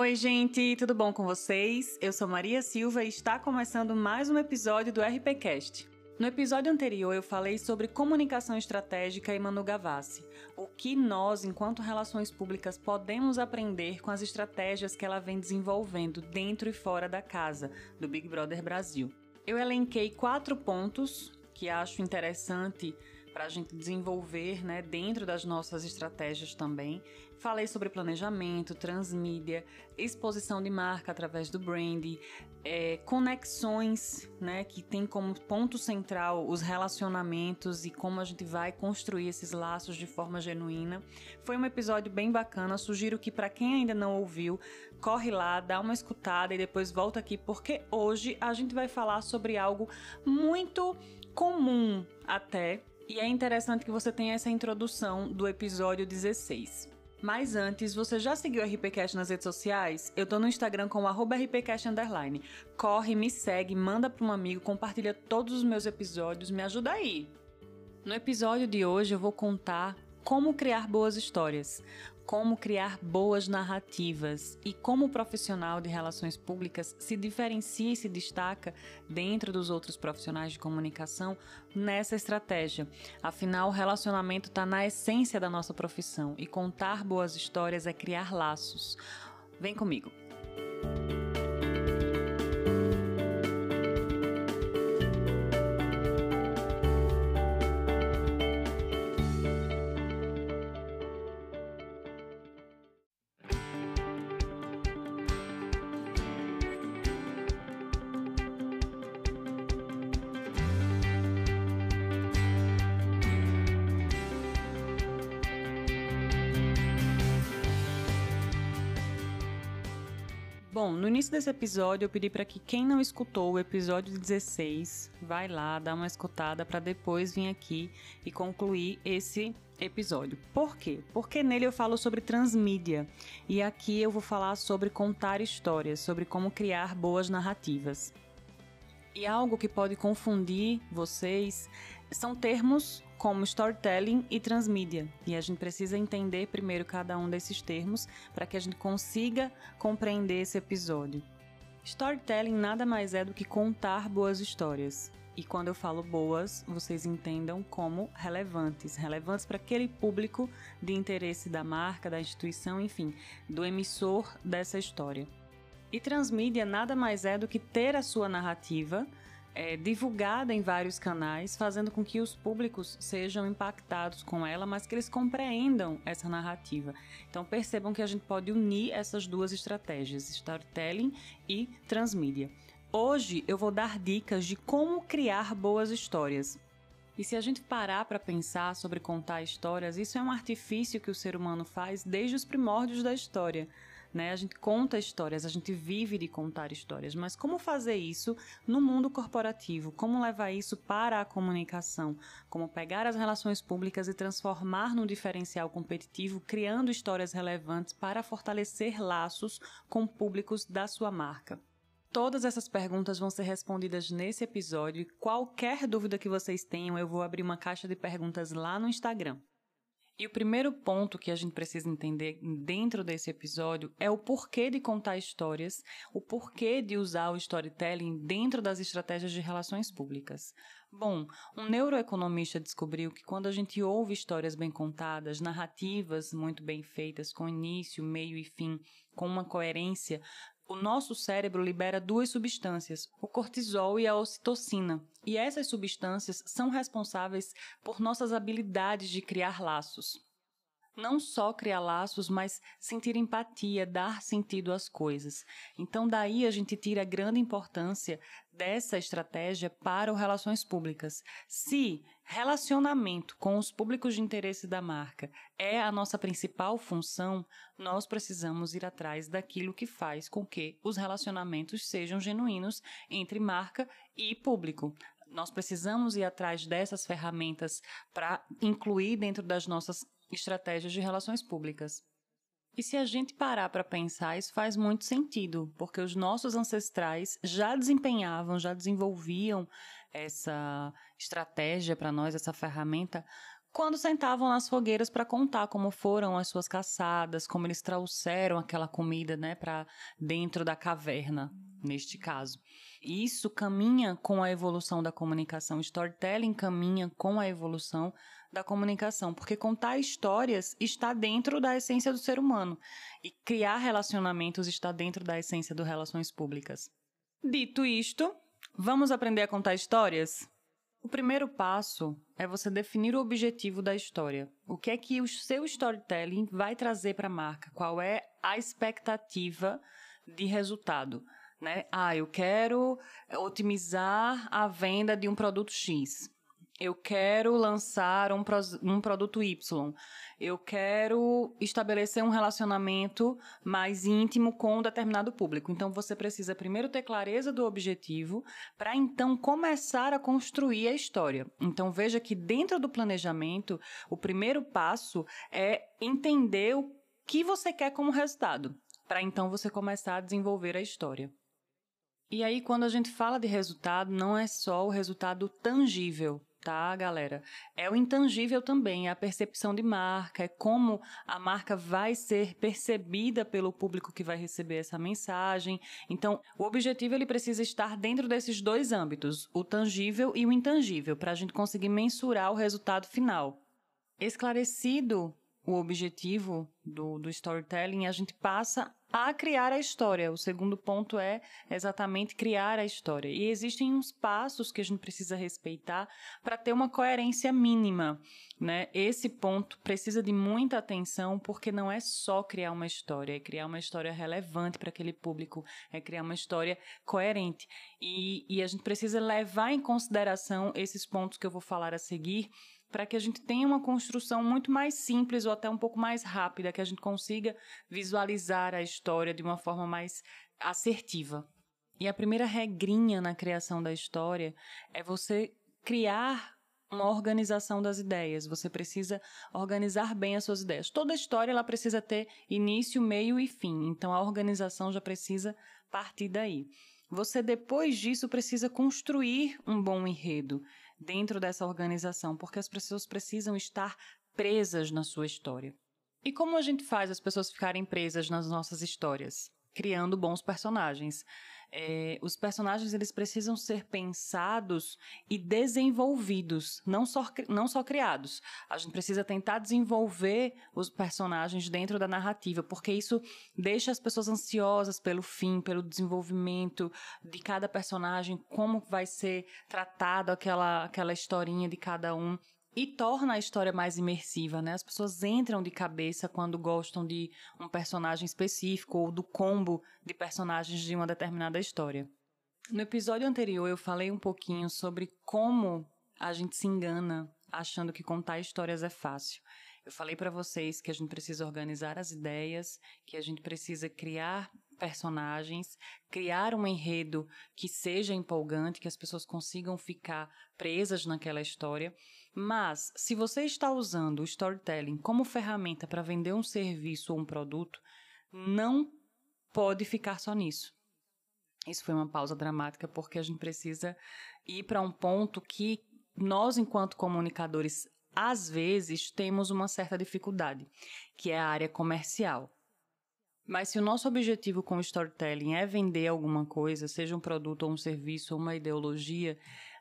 Oi, gente, tudo bom com vocês? Eu sou Maria Silva e está começando mais um episódio do RPCast. No episódio anterior eu falei sobre comunicação estratégica e Manu Gavassi, o que nós, enquanto relações públicas, podemos aprender com as estratégias que ela vem desenvolvendo dentro e fora da casa, do Big Brother Brasil. Eu elenquei quatro pontos que acho interessante para a gente desenvolver né, dentro das nossas estratégias também. Falei sobre planejamento, transmídia, exposição de marca através do brand, é, conexões, né, que tem como ponto central os relacionamentos e como a gente vai construir esses laços de forma genuína. Foi um episódio bem bacana. Sugiro que para quem ainda não ouviu, corre lá, dá uma escutada e depois volta aqui, porque hoje a gente vai falar sobre algo muito comum até e é interessante que você tenha essa introdução do episódio 16. Mas antes, você já seguiu o RPCast nas redes sociais? Eu tô no Instagram com RPCast Underline. Corre, me segue, manda para um amigo, compartilha todos os meus episódios, me ajuda aí. No episódio de hoje eu vou contar como criar boas histórias, como criar boas narrativas e como o profissional de relações públicas se diferencia e se destaca dentro dos outros profissionais de comunicação nessa estratégia. Afinal, o relacionamento está na essência da nossa profissão e contar boas histórias é criar laços. Vem comigo! Bom, no início desse episódio eu pedi para que quem não escutou o episódio 16, vai lá, dá uma escutada para depois vir aqui e concluir esse episódio. Por quê? Porque nele eu falo sobre transmídia e aqui eu vou falar sobre contar histórias, sobre como criar boas narrativas. E algo que pode confundir vocês são termos como storytelling e transmídia. E a gente precisa entender primeiro cada um desses termos para que a gente consiga compreender esse episódio. Storytelling nada mais é do que contar boas histórias. E quando eu falo boas, vocês entendam como relevantes relevantes para aquele público de interesse da marca, da instituição, enfim, do emissor dessa história. E transmídia nada mais é do que ter a sua narrativa é, divulgada em vários canais, fazendo com que os públicos sejam impactados com ela, mas que eles compreendam essa narrativa. Então percebam que a gente pode unir essas duas estratégias, storytelling e transmídia. Hoje eu vou dar dicas de como criar boas histórias. E se a gente parar para pensar sobre contar histórias, isso é um artifício que o ser humano faz desde os primórdios da história né? A gente conta histórias, a gente vive de contar histórias, mas como fazer isso no mundo corporativo? Como levar isso para a comunicação? Como pegar as relações públicas e transformar num diferencial competitivo, criando histórias relevantes para fortalecer laços com públicos da sua marca? Todas essas perguntas vão ser respondidas nesse episódio e qualquer dúvida que vocês tenham, eu vou abrir uma caixa de perguntas lá no Instagram. E o primeiro ponto que a gente precisa entender dentro desse episódio é o porquê de contar histórias, o porquê de usar o storytelling dentro das estratégias de relações públicas. Bom, um neuroeconomista descobriu que quando a gente ouve histórias bem contadas, narrativas muito bem feitas, com início, meio e fim, com uma coerência, o nosso cérebro libera duas substâncias, o cortisol e a ocitocina. E essas substâncias são responsáveis por nossas habilidades de criar laços não só criar laços, mas sentir empatia, dar sentido às coisas. Então, daí a gente tira a grande importância dessa estratégia para o relações públicas. Se relacionamento com os públicos de interesse da marca é a nossa principal função, nós precisamos ir atrás daquilo que faz com que os relacionamentos sejam genuínos entre marca e público nós precisamos ir atrás dessas ferramentas para incluir dentro das nossas estratégias de relações públicas. E se a gente parar para pensar, isso faz muito sentido, porque os nossos ancestrais já desempenhavam, já desenvolviam essa estratégia para nós, essa ferramenta, quando sentavam nas fogueiras para contar como foram as suas caçadas, como eles trouxeram aquela comida, né, para dentro da caverna, neste caso. Isso caminha com a evolução da comunicação. Storytelling caminha com a evolução da comunicação, porque contar histórias está dentro da essência do ser humano e criar relacionamentos está dentro da essência do relações públicas. Dito isto, vamos aprender a contar histórias? O primeiro passo é você definir o objetivo da história. O que é que o seu storytelling vai trazer para a marca? Qual é a expectativa de resultado? Né? Ah, eu quero otimizar a venda de um produto X eu quero lançar um, um produto Y, eu quero estabelecer um relacionamento mais íntimo com um determinado público. Então você precisa primeiro ter clareza do objetivo para então começar a construir a história. Então veja que dentro do planejamento, o primeiro passo é entender o que você quer como resultado, para então você começar a desenvolver a história. E aí, quando a gente fala de resultado, não é só o resultado tangível, tá, galera? É o intangível também, é a percepção de marca, é como a marca vai ser percebida pelo público que vai receber essa mensagem. Então, o objetivo ele precisa estar dentro desses dois âmbitos, o tangível e o intangível, para a gente conseguir mensurar o resultado final. Esclarecido o objetivo do, do storytelling, a gente passa a criar a história. O segundo ponto é exatamente criar a história. E existem uns passos que a gente precisa respeitar para ter uma coerência mínima. Né? Esse ponto precisa de muita atenção, porque não é só criar uma história, é criar uma história relevante para aquele público, é criar uma história coerente. E, e a gente precisa levar em consideração esses pontos que eu vou falar a seguir para que a gente tenha uma construção muito mais simples ou até um pouco mais rápida, que a gente consiga visualizar a história de uma forma mais assertiva. E a primeira regrinha na criação da história é você criar uma organização das ideias. Você precisa organizar bem as suas ideias. Toda história ela precisa ter início, meio e fim. Então a organização já precisa partir daí. Você depois disso precisa construir um bom enredo dentro dessa organização, porque as pessoas precisam estar presas na sua história. E como a gente faz as pessoas ficarem presas nas nossas histórias? Criando bons personagens. É, os personagens eles precisam ser pensados e desenvolvidos, não só, não só criados. A gente precisa tentar desenvolver os personagens dentro da narrativa, porque isso deixa as pessoas ansiosas pelo fim, pelo desenvolvimento de cada personagem, como vai ser tratado aquela, aquela historinha de cada um e torna a história mais imersiva, né? As pessoas entram de cabeça quando gostam de um personagem específico ou do combo de personagens de uma determinada história. No episódio anterior eu falei um pouquinho sobre como a gente se engana achando que contar histórias é fácil. Eu falei para vocês que a gente precisa organizar as ideias, que a gente precisa criar personagens, criar um enredo que seja empolgante, que as pessoas consigam ficar presas naquela história. Mas, se você está usando o storytelling como ferramenta para vender um serviço ou um produto, não pode ficar só nisso. Isso foi uma pausa dramática porque a gente precisa ir para um ponto que nós, enquanto comunicadores, às vezes temos uma certa dificuldade, que é a área comercial. Mas se o nosso objetivo com o storytelling é vender alguma coisa, seja um produto ou um serviço ou uma ideologia,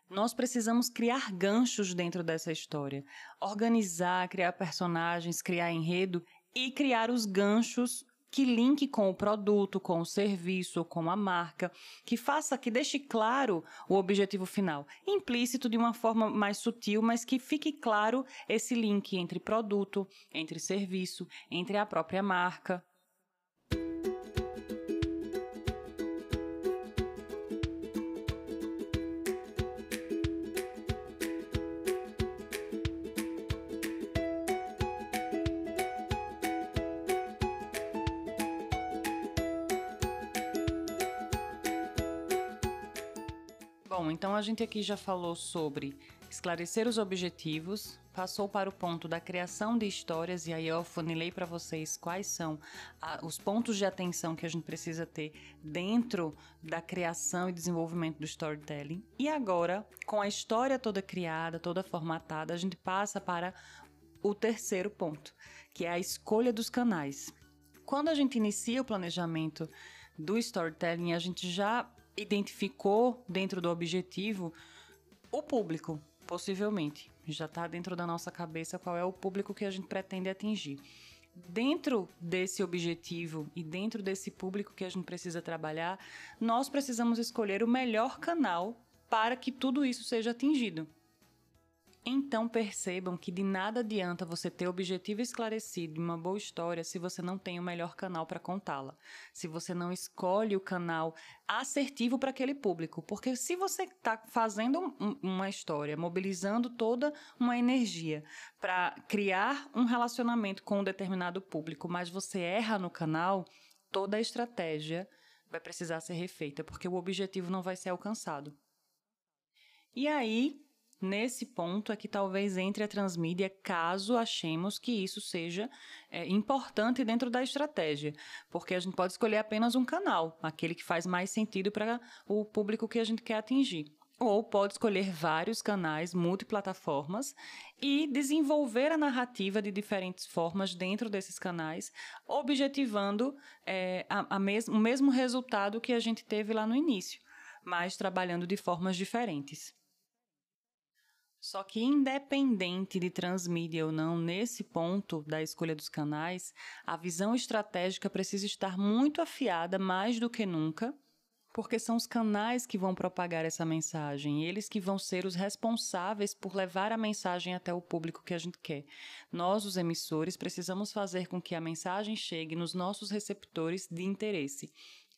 nós precisamos criar ganchos dentro dessa história, organizar, criar personagens, criar enredo e criar os ganchos que linke com o produto, com o serviço, com a marca, que faça, que deixe claro o objetivo final, implícito de uma forma mais sutil, mas que fique claro esse link entre produto, entre serviço, entre a própria marca. A gente aqui já falou sobre esclarecer os objetivos passou para o ponto da criação de histórias, e aí eu funilei para vocês quais são a, os pontos de atenção que a gente precisa ter dentro da criação e desenvolvimento do storytelling. E agora, com a história toda criada, toda formatada, a gente passa para o terceiro ponto, que é a escolha dos canais. Quando a gente inicia o planejamento do storytelling, a gente já identificou dentro do objetivo o público, possivelmente. Já está dentro da nossa cabeça qual é o público que a gente pretende atingir. Dentro desse objetivo e dentro desse público que a gente precisa trabalhar, nós precisamos escolher o melhor canal para que tudo isso seja atingido. Então percebam que de nada adianta você ter objetivo esclarecido de uma boa história se você não tem o melhor canal para contá-la. Se você não escolhe o canal assertivo para aquele público. Porque se você está fazendo um, uma história, mobilizando toda uma energia para criar um relacionamento com um determinado público, mas você erra no canal, toda a estratégia vai precisar ser refeita, porque o objetivo não vai ser alcançado. E aí, Nesse ponto é que talvez entre a transmídia, caso achemos que isso seja é, importante dentro da estratégia, porque a gente pode escolher apenas um canal, aquele que faz mais sentido para o público que a gente quer atingir. Ou pode escolher vários canais multiplataformas e desenvolver a narrativa de diferentes formas dentro desses canais, objetivando é, a, a mes o mesmo resultado que a gente teve lá no início, mas trabalhando de formas diferentes. Só que, independente de transmídia ou não, nesse ponto da escolha dos canais, a visão estratégica precisa estar muito afiada mais do que nunca, porque são os canais que vão propagar essa mensagem, eles que vão ser os responsáveis por levar a mensagem até o público que a gente quer. Nós, os emissores, precisamos fazer com que a mensagem chegue nos nossos receptores de interesse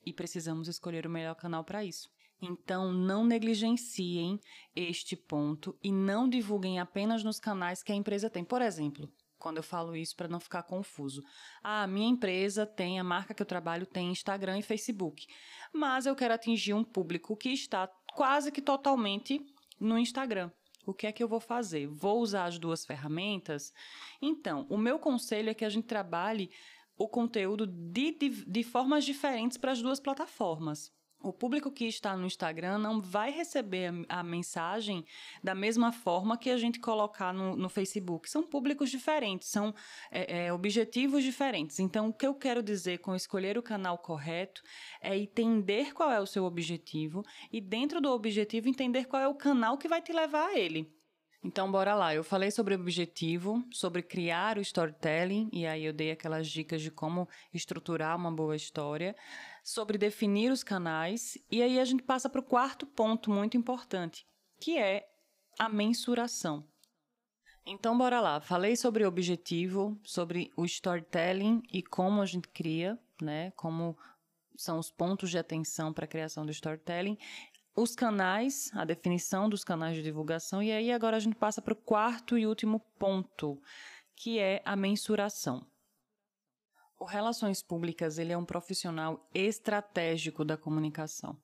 e precisamos escolher o melhor canal para isso. Então, não negligenciem este ponto e não divulguem apenas nos canais que a empresa tem. Por exemplo, quando eu falo isso para não ficar confuso. Ah, minha empresa tem, a marca que eu trabalho tem Instagram e Facebook, mas eu quero atingir um público que está quase que totalmente no Instagram. O que é que eu vou fazer? Vou usar as duas ferramentas? Então, o meu conselho é que a gente trabalhe o conteúdo de, de, de formas diferentes para as duas plataformas o público que está no Instagram não vai receber a mensagem da mesma forma que a gente colocar no, no Facebook. São públicos diferentes, são é, é, objetivos diferentes. Então, o que eu quero dizer com escolher o canal correto é entender qual é o seu objetivo e, dentro do objetivo, entender qual é o canal que vai te levar a ele. Então, bora lá. Eu falei sobre o objetivo, sobre criar o storytelling, e aí eu dei aquelas dicas de como estruturar uma boa história, sobre definir os canais, e aí a gente passa para o quarto ponto muito importante, que é a mensuração. Então, bora lá. Falei sobre o objetivo, sobre o storytelling e como a gente cria, né? Como são os pontos de atenção para a criação do storytelling os canais, a definição dos canais de divulgação, e aí agora a gente passa para o quarto e último ponto, que é a mensuração. O Relações Públicas ele é um profissional estratégico da comunicação.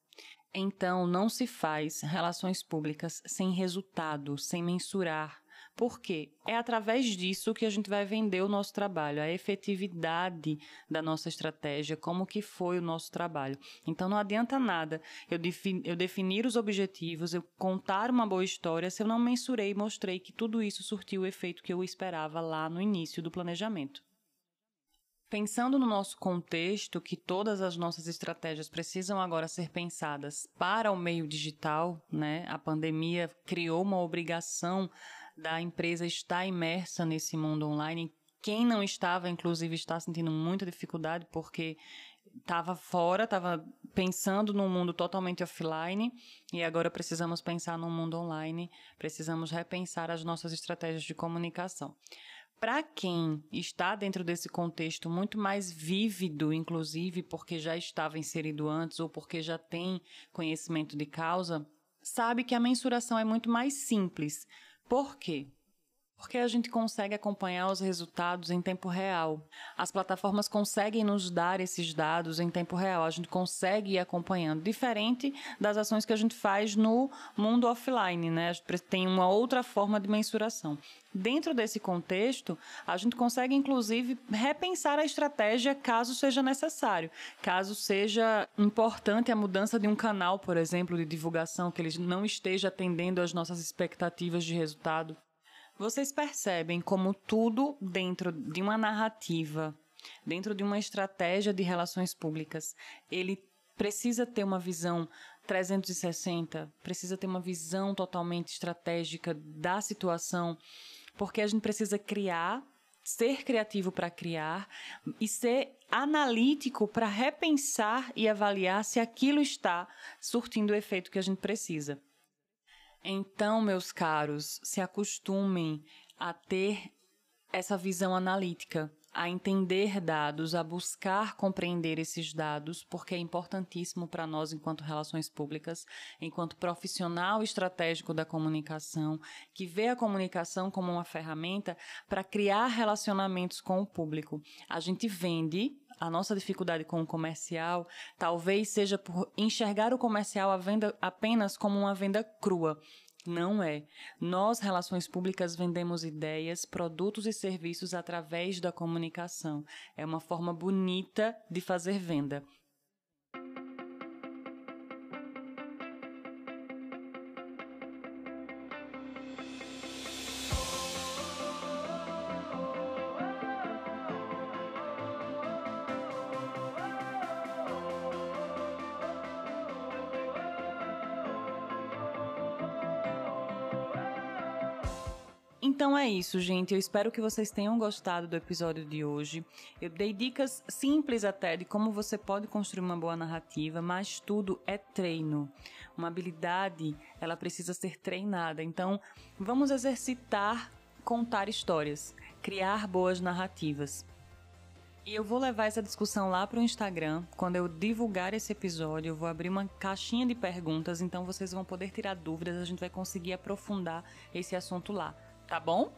Então, não se faz relações públicas sem resultado, sem mensurar, por quê? É através disso que a gente vai vender o nosso trabalho, a efetividade da nossa estratégia, como que foi o nosso trabalho. Então não adianta nada eu, eu definir os objetivos, eu contar uma boa história se eu não mensurei e mostrei que tudo isso surtiu o efeito que eu esperava lá no início do planejamento. Pensando no nosso contexto, que todas as nossas estratégias precisam agora ser pensadas para o meio digital, né? A pandemia criou uma obrigação da empresa estar imersa nesse mundo online. Quem não estava, inclusive, está sentindo muita dificuldade porque estava fora, estava pensando num mundo totalmente offline e agora precisamos pensar num mundo online, precisamos repensar as nossas estratégias de comunicação. Para quem está dentro desse contexto muito mais vívido, inclusive porque já estava inserido antes ou porque já tem conhecimento de causa, sabe que a mensuração é muito mais simples. Por quê? Porque a gente consegue acompanhar os resultados em tempo real. As plataformas conseguem nos dar esses dados em tempo real. A gente consegue ir acompanhando, diferente das ações que a gente faz no mundo offline, né? A gente tem uma outra forma de mensuração. Dentro desse contexto, a gente consegue inclusive repensar a estratégia caso seja necessário, caso seja importante a mudança de um canal, por exemplo, de divulgação que ele não esteja atendendo às nossas expectativas de resultado. Vocês percebem como tudo dentro de uma narrativa, dentro de uma estratégia de relações públicas, ele precisa ter uma visão 360, precisa ter uma visão totalmente estratégica da situação, porque a gente precisa criar, ser criativo para criar e ser analítico para repensar e avaliar se aquilo está surtindo o efeito que a gente precisa. Então, meus caros, se acostumem a ter essa visão analítica, a entender dados, a buscar compreender esses dados, porque é importantíssimo para nós, enquanto relações públicas, enquanto profissional estratégico da comunicação, que vê a comunicação como uma ferramenta para criar relacionamentos com o público. A gente vende a nossa dificuldade com o comercial talvez seja por enxergar o comercial a venda apenas como uma venda crua. Não é. Nós, relações públicas, vendemos ideias, produtos e serviços através da comunicação. É uma forma bonita de fazer venda. Então é isso, gente. Eu espero que vocês tenham gostado do episódio de hoje. Eu dei dicas simples até de como você pode construir uma boa narrativa, mas tudo é treino. Uma habilidade, ela precisa ser treinada. Então, vamos exercitar contar histórias, criar boas narrativas. E eu vou levar essa discussão lá para o Instagram. Quando eu divulgar esse episódio, eu vou abrir uma caixinha de perguntas, então vocês vão poder tirar dúvidas, a gente vai conseguir aprofundar esse assunto lá tá bom?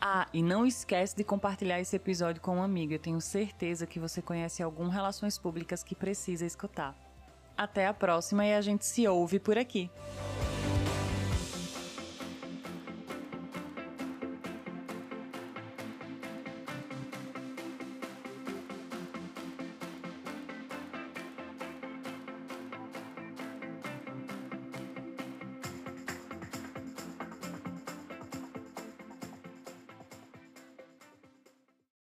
Ah, e não esquece de compartilhar esse episódio com um amigo. Eu tenho certeza que você conhece algum relações públicas que precisa escutar. Até a próxima e a gente se ouve por aqui.